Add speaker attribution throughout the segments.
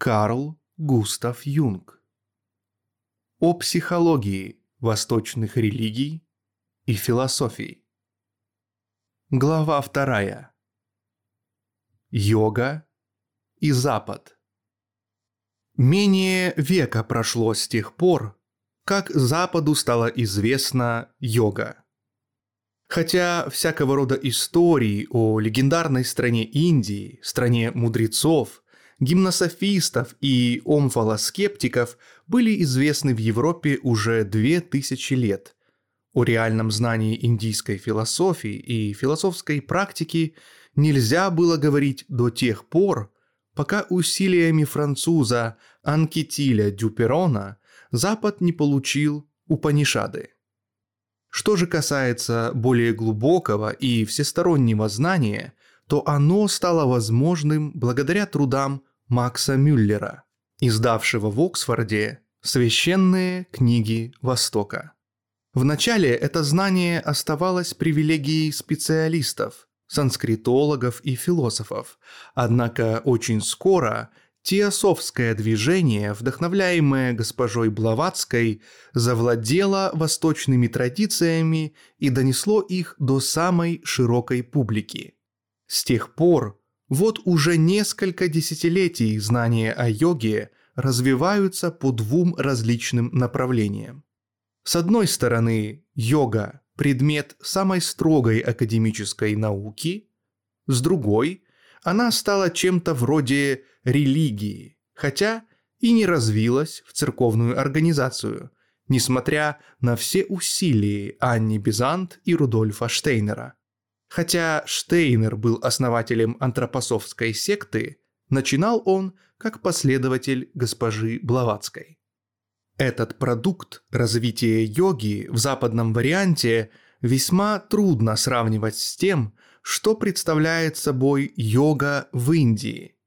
Speaker 1: Карл Густав Юнг. О психологии восточных религий и философии. Глава вторая. Йога и Запад. Менее века прошло с тех пор, как Западу стала известна йога. Хотя всякого рода истории о легендарной стране Индии, стране мудрецов, гимнософистов и омфалоскептиков были известны в Европе уже две тысячи лет. О реальном знании индийской философии и философской практики нельзя было говорить до тех пор, пока усилиями француза Анкетиля Дюперона Запад не получил Упанишады. Что же касается более глубокого и всестороннего знания, то оно стало возможным благодаря трудам Макса Мюллера, издавшего в Оксфорде «Священные книги Востока». Вначале это знание оставалось привилегией специалистов, санскритологов и философов, однако очень скоро Теософское движение, вдохновляемое госпожой Блаватской, завладело восточными традициями и донесло их до самой широкой публики. С тех пор, вот уже несколько десятилетий знания о йоге развиваются по двум различным направлениям. С одной стороны, йога – предмет самой строгой академической науки, с другой – она стала чем-то вроде религии, хотя и не развилась в церковную организацию, несмотря на все усилия Анни Бизант и Рудольфа Штейнера. Хотя Штейнер был основателем антропософской секты, начинал он как последователь госпожи Блаватской. Этот продукт развития йоги в западном варианте весьма трудно сравнивать с тем, что представляет собой йога в Индии –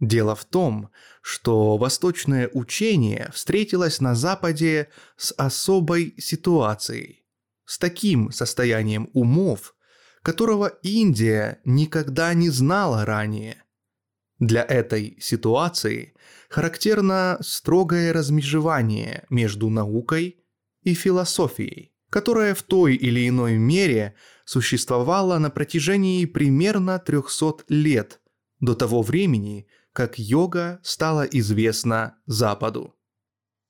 Speaker 1: Дело в том, что восточное учение встретилось на Западе с особой ситуацией, с таким состоянием умов, которого Индия никогда не знала ранее. Для этой ситуации характерно строгое размежевание между наукой и философией, которое в той или иной мере существовало на протяжении примерно 300 лет до того времени, как йога стала известна Западу.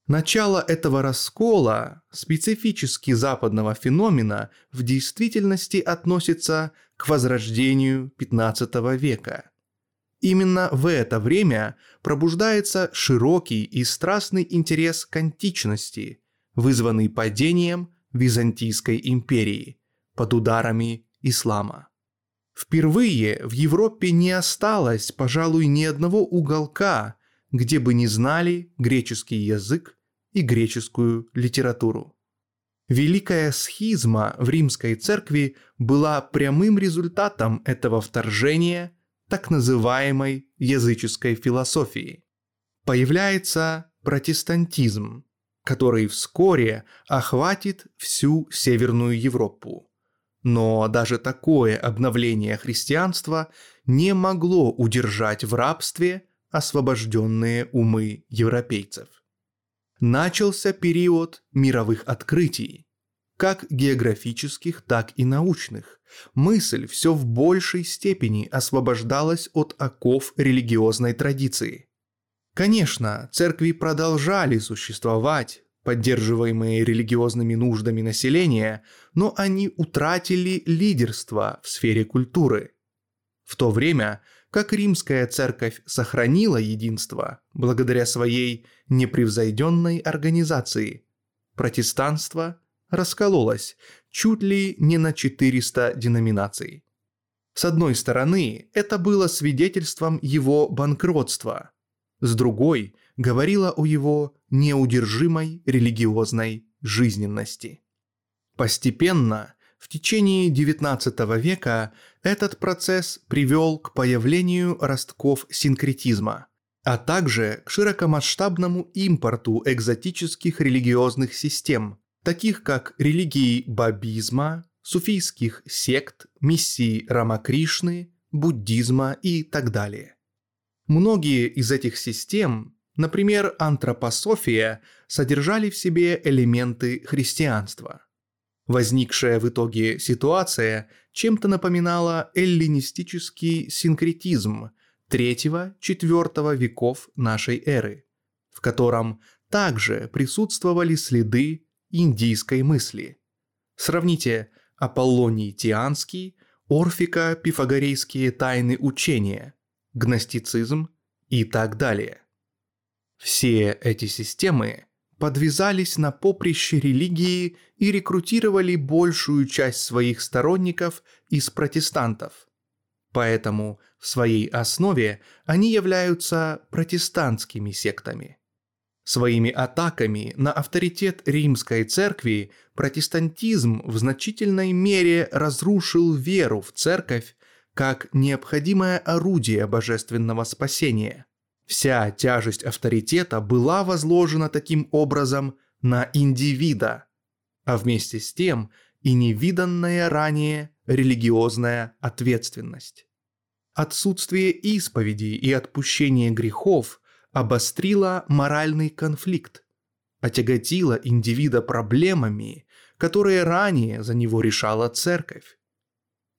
Speaker 1: Начало этого раскола, специфически западного феномена, в действительности относится к возрождению XV века. Именно в это время пробуждается широкий и страстный интерес к античности, вызванный падением Византийской империи под ударами ислама. Впервые в Европе не осталось, пожалуй, ни одного уголка, где бы не знали греческий язык и греческую литературу. Великая схизма в римской церкви была прямым результатом этого вторжения так называемой языческой философии. Появляется протестантизм, который вскоре охватит всю Северную Европу. Но даже такое обновление христианства не могло удержать в рабстве освобожденные умы европейцев. Начался период мировых открытий, как географических, так и научных. Мысль все в большей степени освобождалась от оков религиозной традиции. Конечно, церкви продолжали существовать, поддерживаемые религиозными нуждами населения, но они утратили лидерство в сфере культуры. В то время как римская церковь сохранила единство благодаря своей непревзойденной организации, протестанство раскололось чуть ли не на 400 деноминаций. С одной стороны, это было свидетельством его банкротства, с другой говорило о его неудержимой религиозной жизненности. Постепенно, в течение XIX века, этот процесс привел к появлению ростков синкретизма, а также к широкомасштабному импорту экзотических религиозных систем, таких как религии бабизма, суфийских сект, миссии Рамакришны, буддизма и так далее. Многие из этих систем, например, антропософия, содержали в себе элементы христианства. Возникшая в итоге ситуация чем-то напоминала эллинистический синкретизм III-IV веков нашей эры, в котором также присутствовали следы индийской мысли. Сравните Аполлоний Тианский, Орфика пифагорейские тайны учения, гностицизм и так далее. Все эти системы подвязались на поприще религии и рекрутировали большую часть своих сторонников из протестантов. Поэтому в своей основе они являются протестантскими сектами. Своими атаками на авторитет римской церкви протестантизм в значительной мере разрушил веру в церковь как необходимое орудие божественного спасения. Вся тяжесть авторитета была возложена таким образом на индивида, а вместе с тем и невиданная ранее религиозная ответственность. Отсутствие исповеди и отпущения грехов обострило моральный конфликт, отяготило индивида проблемами, которые ранее за него решала церковь.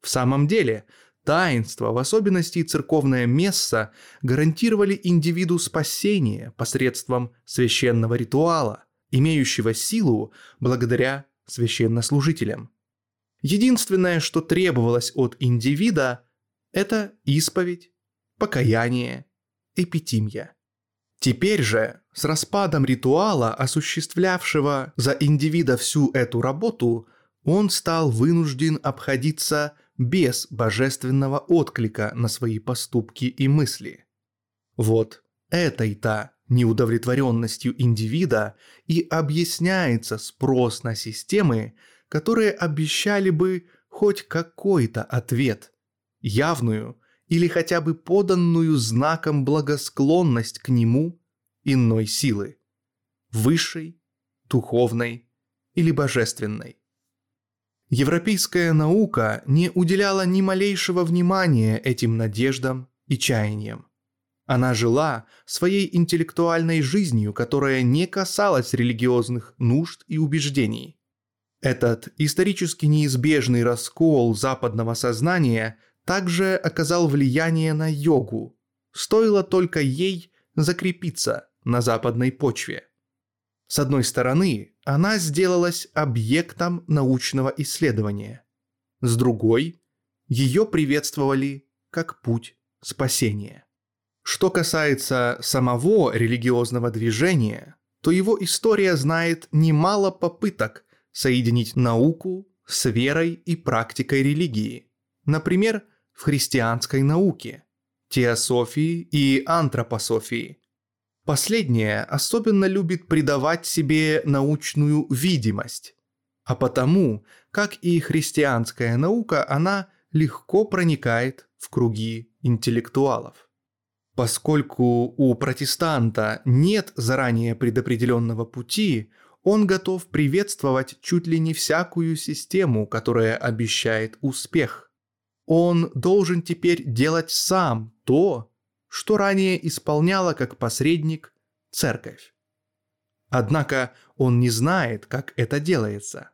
Speaker 1: В самом деле, таинства, в особенности церковное месса, гарантировали индивиду спасение посредством священного ритуала, имеющего силу благодаря священнослужителям. Единственное, что требовалось от индивида, это исповедь, покаяние, эпитимия. Теперь же, с распадом ритуала, осуществлявшего за индивида всю эту работу, он стал вынужден обходиться без божественного отклика на свои поступки и мысли. Вот этой-то неудовлетворенностью индивида и объясняется спрос на системы, которые обещали бы хоть какой-то ответ, явную или хотя бы поданную знаком благосклонность к нему иной силы, высшей, духовной или божественной. Европейская наука не уделяла ни малейшего внимания этим надеждам и чаяниям. Она жила своей интеллектуальной жизнью, которая не касалась религиозных нужд и убеждений. Этот исторически неизбежный раскол западного сознания также оказал влияние на йогу. Стоило только ей закрепиться на западной почве. С одной стороны, она сделалась объектом научного исследования. С другой, ее приветствовали как путь спасения. Что касается самого религиозного движения, то его история знает немало попыток соединить науку с верой и практикой религии. Например, в христианской науке, теософии и антропософии. Последнее особенно любит придавать себе научную видимость, а потому, как и христианская наука, она легко проникает в круги интеллектуалов. Поскольку у протестанта нет заранее предопределенного пути, он готов приветствовать чуть ли не всякую систему, которая обещает успех. Он должен теперь делать сам то, что ранее исполняла как посредник церковь. Однако он не знает, как это делается.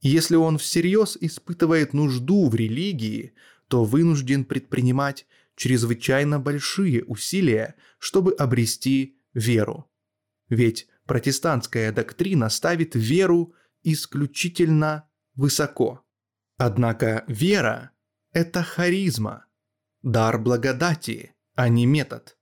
Speaker 1: Если он всерьез испытывает нужду в религии, то вынужден предпринимать чрезвычайно большие усилия, чтобы обрести веру. Ведь протестантская доктрина ставит веру исключительно высоко. Однако вера это харизма, дар благодати, а не метод.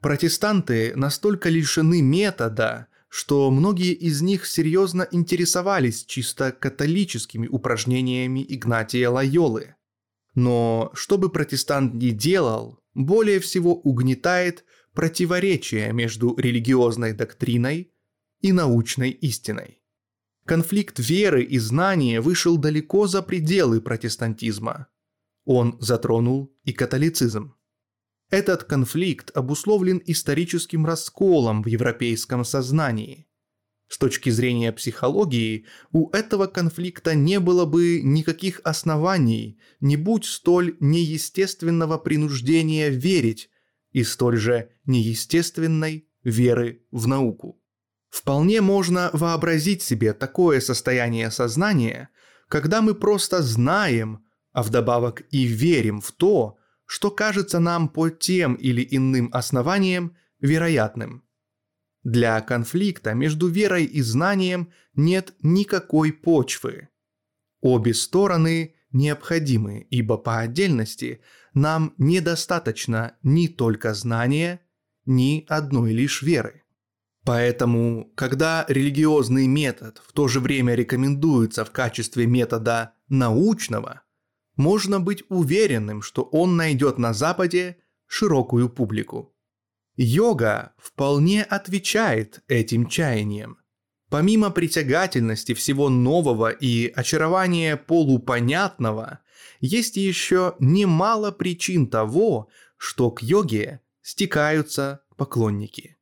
Speaker 1: Протестанты настолько лишены метода, что многие из них серьезно интересовались чисто католическими упражнениями Игнатия Лайолы. Но что бы протестант ни делал, более всего угнетает противоречие между религиозной доктриной и научной истиной. Конфликт веры и знания вышел далеко за пределы протестантизма – он затронул и католицизм. Этот конфликт обусловлен историческим расколом в европейском сознании. С точки зрения психологии, у этого конфликта не было бы никаких оснований, не будь столь неестественного принуждения верить, и столь же неестественной веры в науку. Вполне можно вообразить себе такое состояние сознания, когда мы просто знаем, а вдобавок и верим в то, что кажется нам по тем или иным основаниям вероятным. Для конфликта между верой и знанием нет никакой почвы. Обе стороны необходимы, ибо по отдельности нам недостаточно ни только знания, ни одной лишь веры. Поэтому, когда религиозный метод в то же время рекомендуется в качестве метода научного, можно быть уверенным, что он найдет на Западе широкую публику. Йога вполне отвечает этим чаяниям. Помимо притягательности всего нового и очарования полупонятного, есть еще немало причин того, что к йоге стекаются поклонники.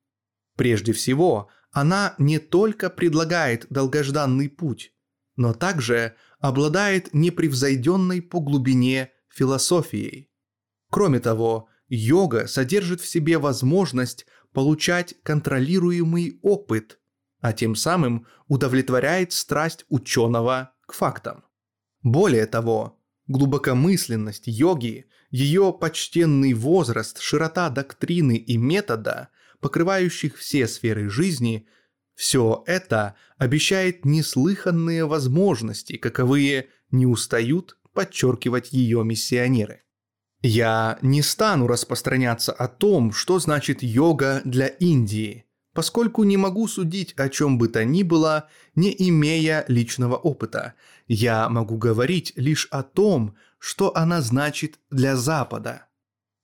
Speaker 1: Прежде всего, она не только предлагает долгожданный путь, но также обладает непревзойденной по глубине философией. Кроме того, йога содержит в себе возможность получать контролируемый опыт, а тем самым удовлетворяет страсть ученого к фактам. Более того, глубокомысленность йоги, ее почтенный возраст, широта доктрины и метода, покрывающих все сферы жизни, все это обещает неслыханные возможности, каковые не устают подчеркивать ее миссионеры. Я не стану распространяться о том, что значит йога для Индии – поскольку не могу судить о чем бы то ни было, не имея личного опыта. Я могу говорить лишь о том, что она значит для Запада.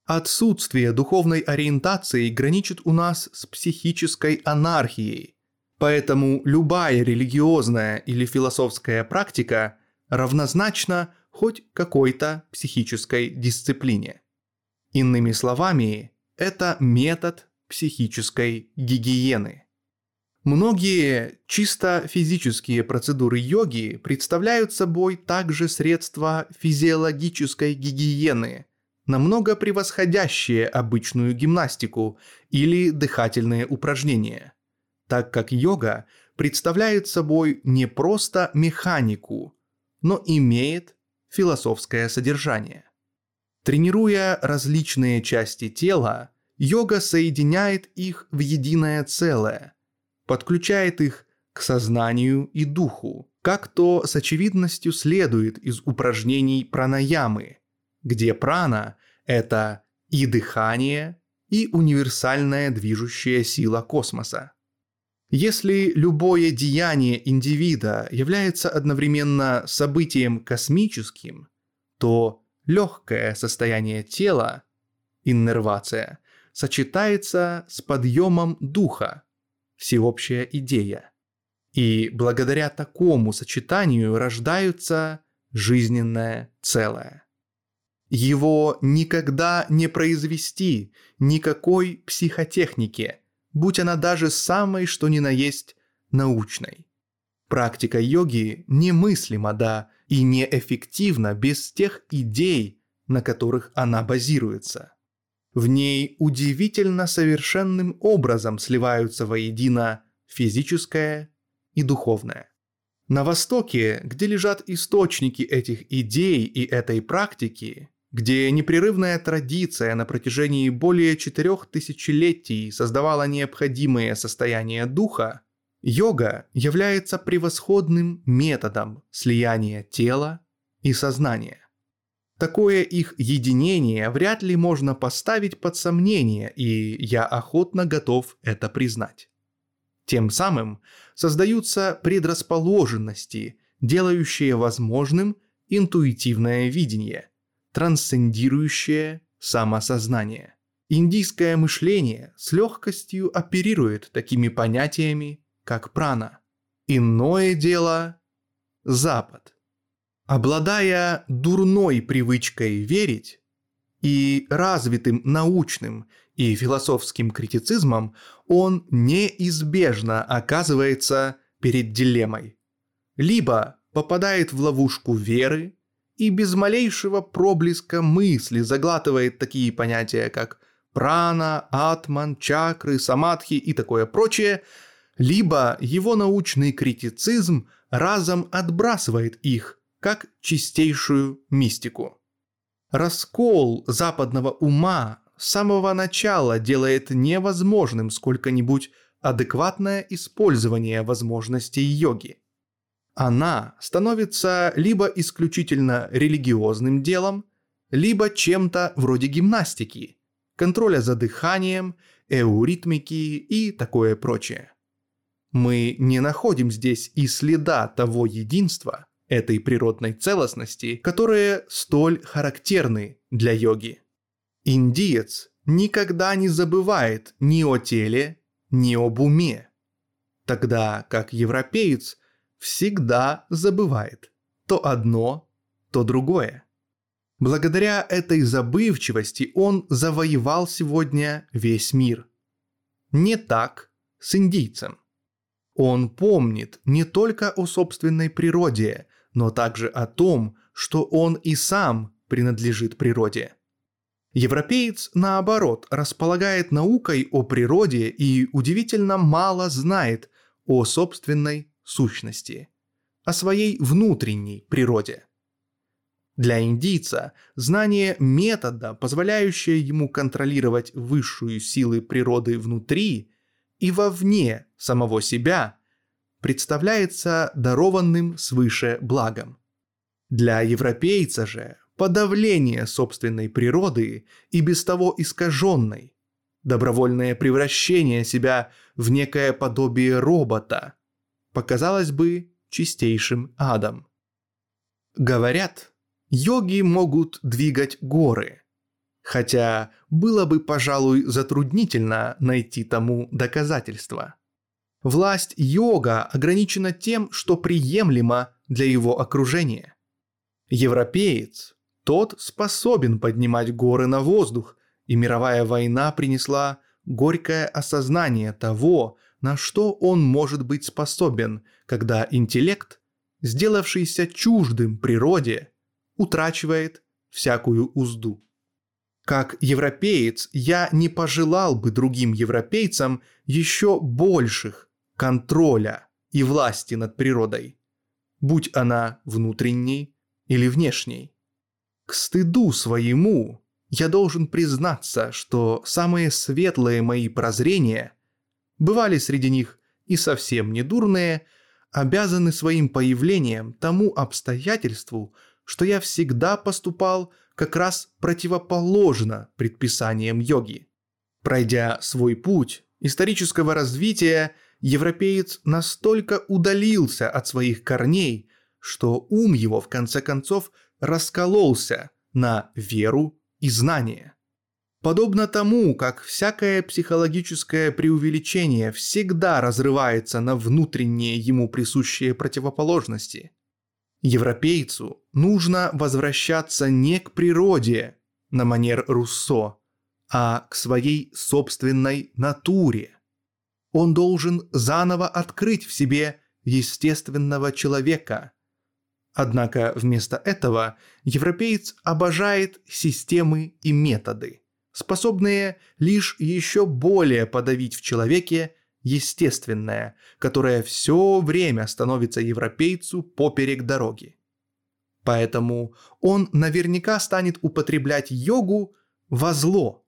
Speaker 1: Отсутствие духовной ориентации граничит у нас с психической анархией. Поэтому любая религиозная или философская практика равнозначна хоть какой-то психической дисциплине. Иными словами, это метод психической гигиены. Многие чисто физические процедуры йоги представляют собой также средства физиологической гигиены, намного превосходящие обычную гимнастику или дыхательные упражнения, так как йога представляет собой не просто механику, но имеет философское содержание. Тренируя различные части тела, Йога соединяет их в единое целое, подключает их к сознанию и духу, как то с очевидностью следует из упражнений пранаямы, где прана – это и дыхание, и универсальная движущая сила космоса. Если любое деяние индивида является одновременно событием космическим, то легкое состояние тела, иннервация, сочетается с подъемом духа, всеобщая идея. И благодаря такому сочетанию рождаются жизненное целое. Его никогда не произвести никакой психотехники, будь она даже самой что ни на есть научной. Практика йоги немыслима, да, и неэффективна без тех идей, на которых она базируется. В ней удивительно совершенным образом сливаются воедино физическое и духовное. На Востоке, где лежат источники этих идей и этой практики, где непрерывная традиция на протяжении более четырех тысячелетий создавала необходимое состояние духа, йога является превосходным методом слияния тела и сознания. Такое их единение вряд ли можно поставить под сомнение, и я охотно готов это признать. Тем самым создаются предрасположенности, делающие возможным интуитивное видение, трансцендирующее самосознание. Индийское мышление с легкостью оперирует такими понятиями, как прана. Иное дело – Запад. Обладая дурной привычкой верить и развитым научным и философским критицизмом, он неизбежно оказывается перед дилеммой. Либо попадает в ловушку веры и без малейшего проблеска мысли заглатывает такие понятия, как прана, атман, чакры, самадхи и такое прочее, либо его научный критицизм разом отбрасывает их, как чистейшую мистику. Раскол западного ума с самого начала делает невозможным сколько-нибудь адекватное использование возможностей йоги. Она становится либо исключительно религиозным делом, либо чем-то вроде гимнастики, контроля за дыханием, эуритмики и такое прочее. Мы не находим здесь и следа того единства, этой природной целостности, которые столь характерны для йоги. Индиец никогда не забывает ни о теле, ни об уме, тогда как европеец всегда забывает то одно, то другое. Благодаря этой забывчивости он завоевал сегодня весь мир. Не так с индийцем. Он помнит не только о собственной природе, но также о том, что он и сам принадлежит природе. Европеец, наоборот, располагает наукой о природе и удивительно мало знает о собственной сущности, о своей внутренней природе. Для индийца знание метода, позволяющее ему контролировать высшую силы природы внутри и вовне самого себя, представляется дарованным свыше благом. Для европейца же подавление собственной природы и без того искаженной, добровольное превращение себя в некое подобие робота, показалось бы чистейшим адом. Говорят, йоги могут двигать горы, хотя было бы, пожалуй, затруднительно найти тому доказательства. Власть йога ограничена тем, что приемлемо для его окружения. Европеец, тот способен поднимать горы на воздух, и мировая война принесла горькое осознание того, на что он может быть способен, когда интеллект, сделавшийся чуждым природе, утрачивает всякую узду. Как европеец я не пожелал бы другим европейцам еще больших контроля и власти над природой, будь она внутренней или внешней. К стыду своему я должен признаться, что самые светлые мои прозрения, бывали среди них и совсем недурные, обязаны своим появлением тому обстоятельству, что я всегда поступал как раз противоположно предписаниям йоги. Пройдя свой путь исторического развития, европеец настолько удалился от своих корней, что ум его в конце концов раскололся на веру и знание. Подобно тому, как всякое психологическое преувеличение всегда разрывается на внутренние ему присущие противоположности, европейцу нужно возвращаться не к природе на манер Руссо, а к своей собственной натуре он должен заново открыть в себе естественного человека. Однако вместо этого европеец обожает системы и методы, способные лишь еще более подавить в человеке естественное, которое все время становится европейцу поперек дороги. Поэтому он наверняка станет употреблять йогу во зло –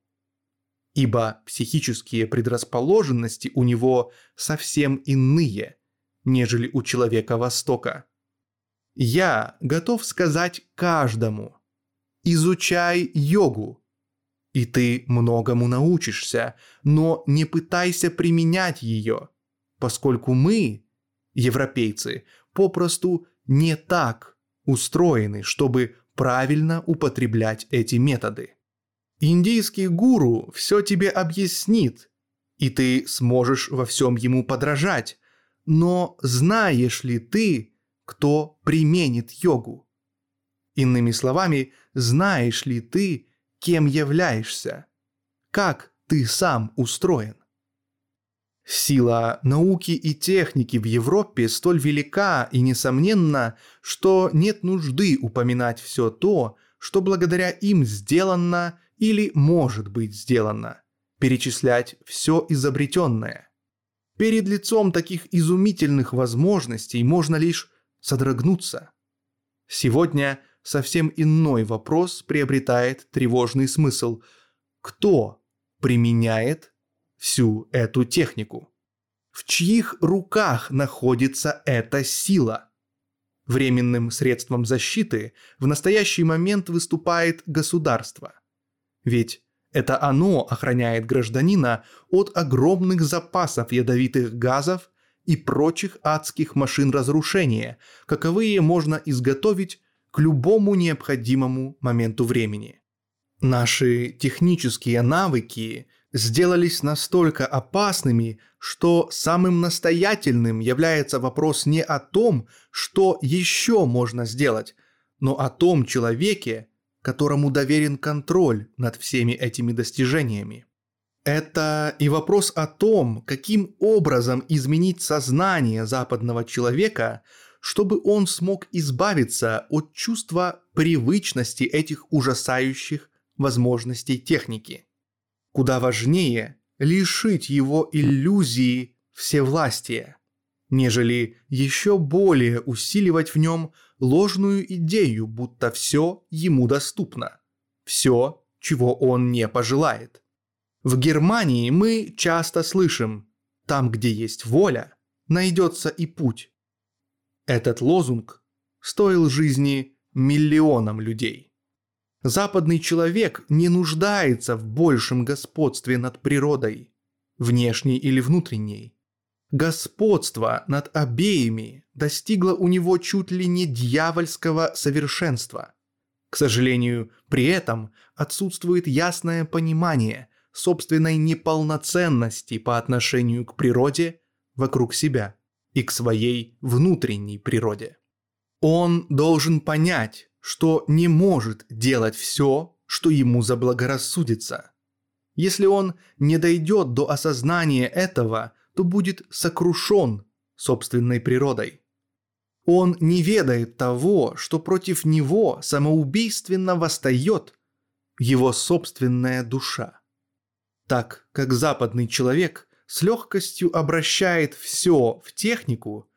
Speaker 1: ибо психические предрасположенности у него совсем иные, нежели у человека Востока. Я готов сказать каждому, изучай йогу, и ты многому научишься, но не пытайся применять ее, поскольку мы, европейцы, попросту не так устроены, чтобы правильно употреблять эти методы. Индийский гуру все тебе объяснит, и ты сможешь во всем ему подражать. Но знаешь ли ты, кто применит йогу? Иными словами, знаешь ли ты, кем являешься? Как ты сам устроен? Сила науки и техники в Европе столь велика и несомненна, что нет нужды упоминать все то, что благодаря им сделано или может быть сделано, перечислять все изобретенное. Перед лицом таких изумительных возможностей можно лишь содрогнуться. Сегодня совсем иной вопрос приобретает тревожный смысл. Кто применяет всю эту технику? В чьих руках находится эта сила? Временным средством защиты в настоящий момент выступает государство. Ведь это оно охраняет гражданина от огромных запасов ядовитых газов и прочих адских машин разрушения, каковые можно изготовить к любому необходимому моменту времени. Наши технические навыки сделались настолько опасными, что самым настоятельным является вопрос не о том, что еще можно сделать, но о том человеке, которому доверен контроль над всеми этими достижениями. Это и вопрос о том, каким образом изменить сознание западного человека, чтобы он смог избавиться от чувства привычности этих ужасающих возможностей техники. Куда важнее лишить его иллюзии всевластия, нежели еще более усиливать в нем ложную идею, будто все ему доступно, все, чего он не пожелает – в Германии мы часто слышим «там, где есть воля, найдется и путь». Этот лозунг стоил жизни миллионам людей. Западный человек не нуждается в большем господстве над природой, внешней или внутренней. Господство над обеими достигло у него чуть ли не дьявольского совершенства. К сожалению, при этом отсутствует ясное понимание – собственной неполноценности по отношению к природе вокруг себя и к своей внутренней природе. Он должен понять, что не может делать все, что ему заблагорассудится. Если он не дойдет до осознания этого, то будет сокрушен собственной природой. Он не ведает того, что против него самоубийственно восстает его собственная душа так как западный человек с легкостью обращает все в технику,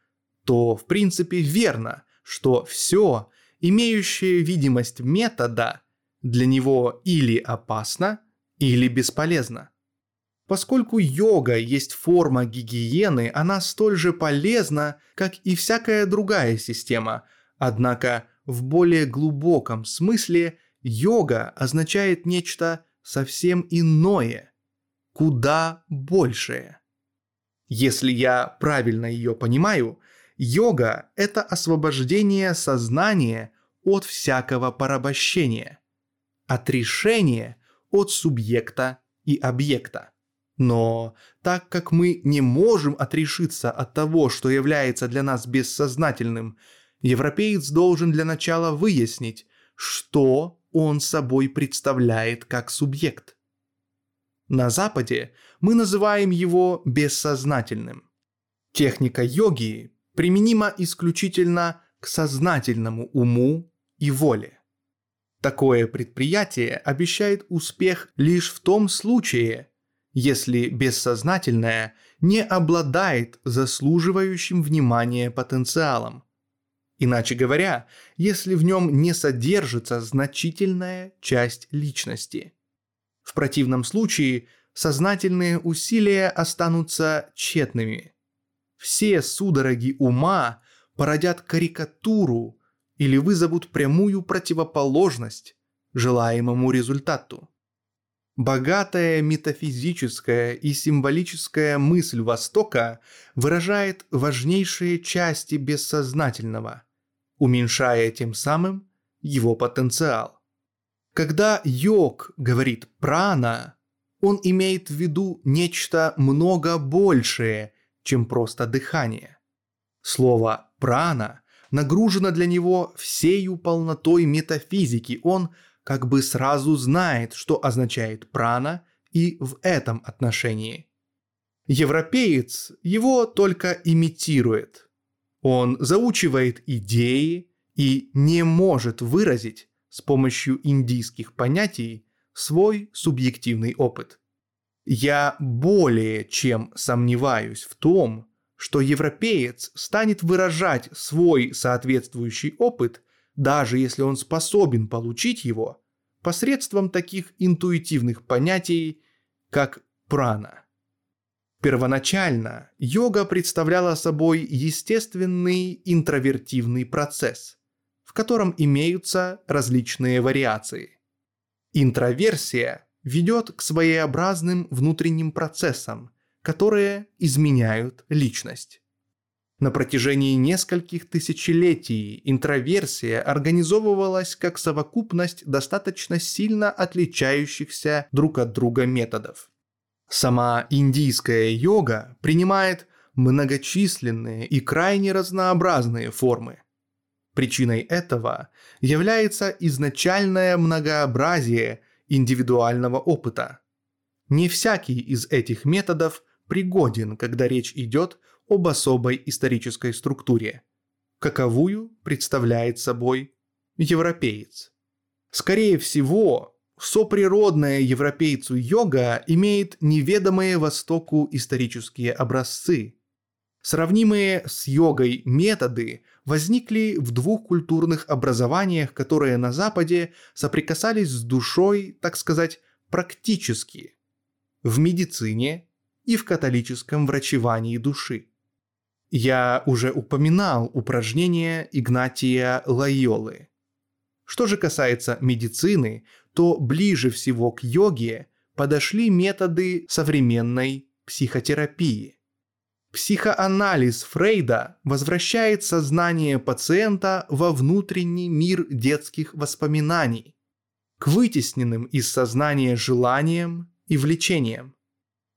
Speaker 1: то в принципе верно, что все, имеющее видимость метода, для него или опасно, или бесполезно. Поскольку йога есть форма гигиены, она столь же полезна, как и всякая другая система, однако в более глубоком смысле йога означает нечто совсем иное – куда большее. Если я правильно ее понимаю, йога – это освобождение сознания от всякого порабощения, отрешение от субъекта и объекта. Но так как мы не можем отрешиться от того, что является для нас бессознательным, европеец должен для начала выяснить, что он собой представляет как субъект – на Западе мы называем его бессознательным. Техника йоги применима исключительно к сознательному уму и воле. Такое предприятие обещает успех лишь в том случае, если бессознательное не обладает заслуживающим внимания потенциалом. Иначе говоря, если в нем не содержится значительная часть личности – в противном случае сознательные усилия останутся тщетными. Все судороги ума породят карикатуру или вызовут прямую противоположность желаемому результату. Богатая метафизическая и символическая мысль Востока выражает важнейшие части бессознательного, уменьшая тем самым его потенциал. Когда йог говорит прана, он имеет в виду нечто много большее, чем просто дыхание. Слово прана нагружено для него всею полнотой метафизики. Он как бы сразу знает, что означает прана и в этом отношении. Европеец его только имитирует. Он заучивает идеи и не может выразить с помощью индийских понятий свой субъективный опыт. Я более чем сомневаюсь в том, что европеец станет выражать свой соответствующий опыт, даже если он способен получить его, посредством таких интуитивных понятий, как прана. Первоначально йога представляла собой естественный интровертивный процесс, в котором имеются различные вариации. Интроверсия ведет к своеобразным внутренним процессам, которые изменяют личность. На протяжении нескольких тысячелетий интроверсия организовывалась как совокупность достаточно сильно отличающихся друг от друга методов. Сама индийская йога принимает многочисленные и крайне разнообразные формы. Причиной этого является изначальное многообразие индивидуального опыта. Не всякий из этих методов пригоден, когда речь идет об особой исторической структуре, каковую представляет собой европеец. Скорее всего, соприродная европейцу йога имеет неведомые Востоку исторические образцы. Сравнимые с йогой методы возникли в двух культурных образованиях, которые на Западе соприкасались с душой, так сказать, практически. В медицине и в католическом врачевании души. Я уже упоминал упражнение Игнатия Лайолы. Что же касается медицины, то ближе всего к йоге подошли методы современной психотерапии. Психоанализ Фрейда возвращает сознание пациента во внутренний мир детских воспоминаний, к вытесненным из сознания желаниям и влечениям.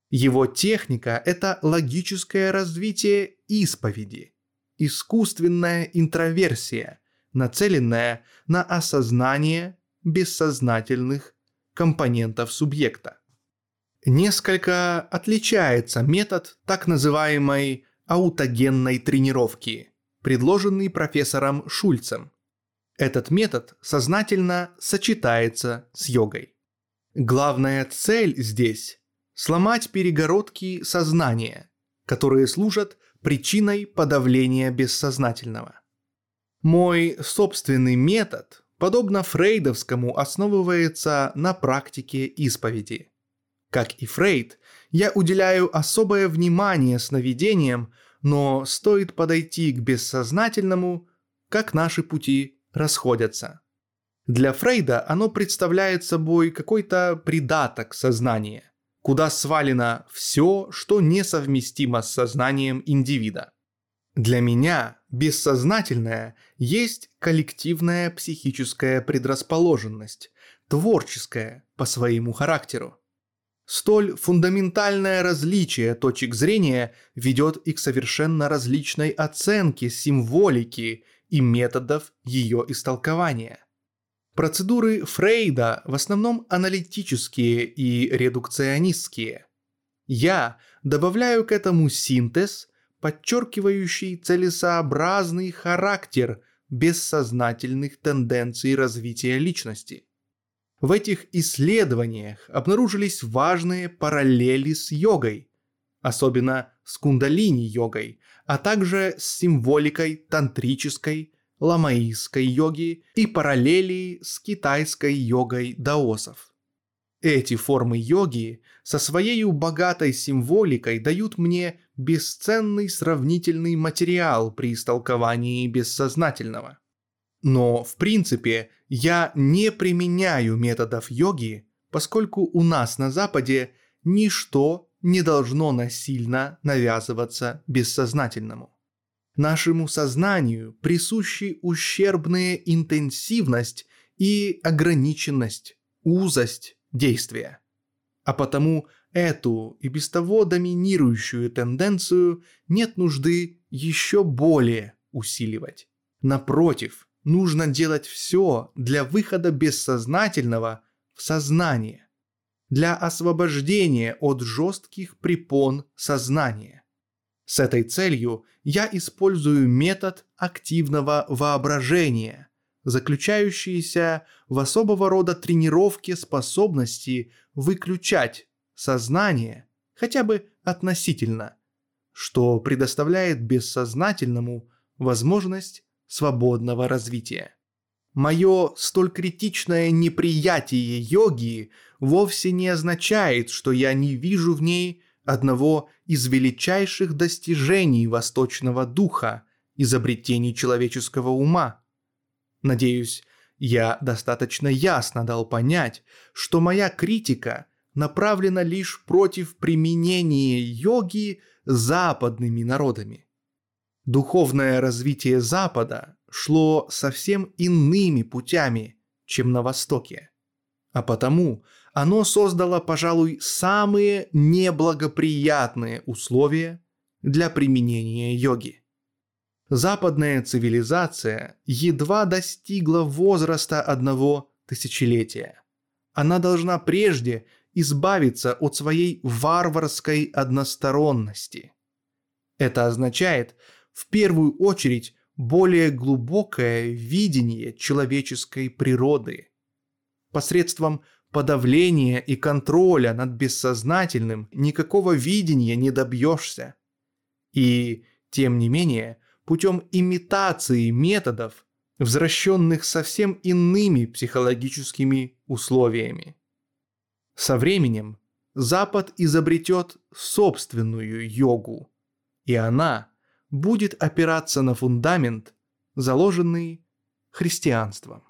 Speaker 1: Его техника – это логическое развитие исповеди, искусственная интроверсия, нацеленная на осознание бессознательных компонентов субъекта. Несколько отличается метод так называемой аутогенной тренировки, предложенный профессором Шульцем. Этот метод сознательно сочетается с йогой. Главная цель здесь – сломать перегородки сознания, которые служат причиной подавления бессознательного. Мой собственный метод, подобно фрейдовскому, основывается на практике исповеди. Как и Фрейд, я уделяю особое внимание сновидениям, но стоит подойти к бессознательному, как наши пути расходятся. Для Фрейда оно представляет собой какой-то придаток сознания, куда свалено все, что несовместимо с сознанием индивида. Для меня бессознательное есть коллективная психическая предрасположенность, творческая по своему характеру. Столь фундаментальное различие точек зрения ведет и к совершенно различной оценке символики и методов ее истолкования. Процедуры Фрейда в основном аналитические и редукционистские. Я добавляю к этому синтез, подчеркивающий целесообразный характер бессознательных тенденций развития личности. В этих исследованиях обнаружились важные параллели с йогой, особенно с кундалини-йогой, а также с символикой тантрической ламаистской йоги и параллели с китайской йогой даосов. Эти формы йоги со своей богатой символикой дают мне бесценный сравнительный материал при истолковании бессознательного. Но, в принципе, я не применяю методов йоги, поскольку у нас на Западе ничто не должно насильно навязываться бессознательному. Нашему сознанию присущи ущербная интенсивность и ограниченность, узость действия. А потому эту и без того доминирующую тенденцию нет нужды еще более усиливать. Напротив, нужно делать все для выхода бессознательного в сознание, для освобождения от жестких препон сознания. С этой целью я использую метод активного воображения, заключающиеся в особого рода тренировке способности выключать сознание хотя бы относительно, что предоставляет бессознательному возможность свободного развития. Мое столь критичное неприятие йоги вовсе не означает, что я не вижу в ней одного из величайших достижений восточного духа, изобретений человеческого ума. Надеюсь, я достаточно ясно дал понять, что моя критика направлена лишь против применения йоги западными народами. Духовное развитие Запада шло совсем иными путями, чем на Востоке. А потому оно создало, пожалуй, самые неблагоприятные условия для применения йоги. Западная цивилизация едва достигла возраста одного тысячелетия. Она должна прежде избавиться от своей варварской односторонности. Это означает, в первую очередь, более глубокое видение человеческой природы. Посредством подавления и контроля над бессознательным никакого видения не добьешься. И, тем не менее, путем имитации методов, возвращенных совсем иными психологическими условиями. Со временем Запад изобретет собственную йогу, и она будет опираться на фундамент, заложенный христианством.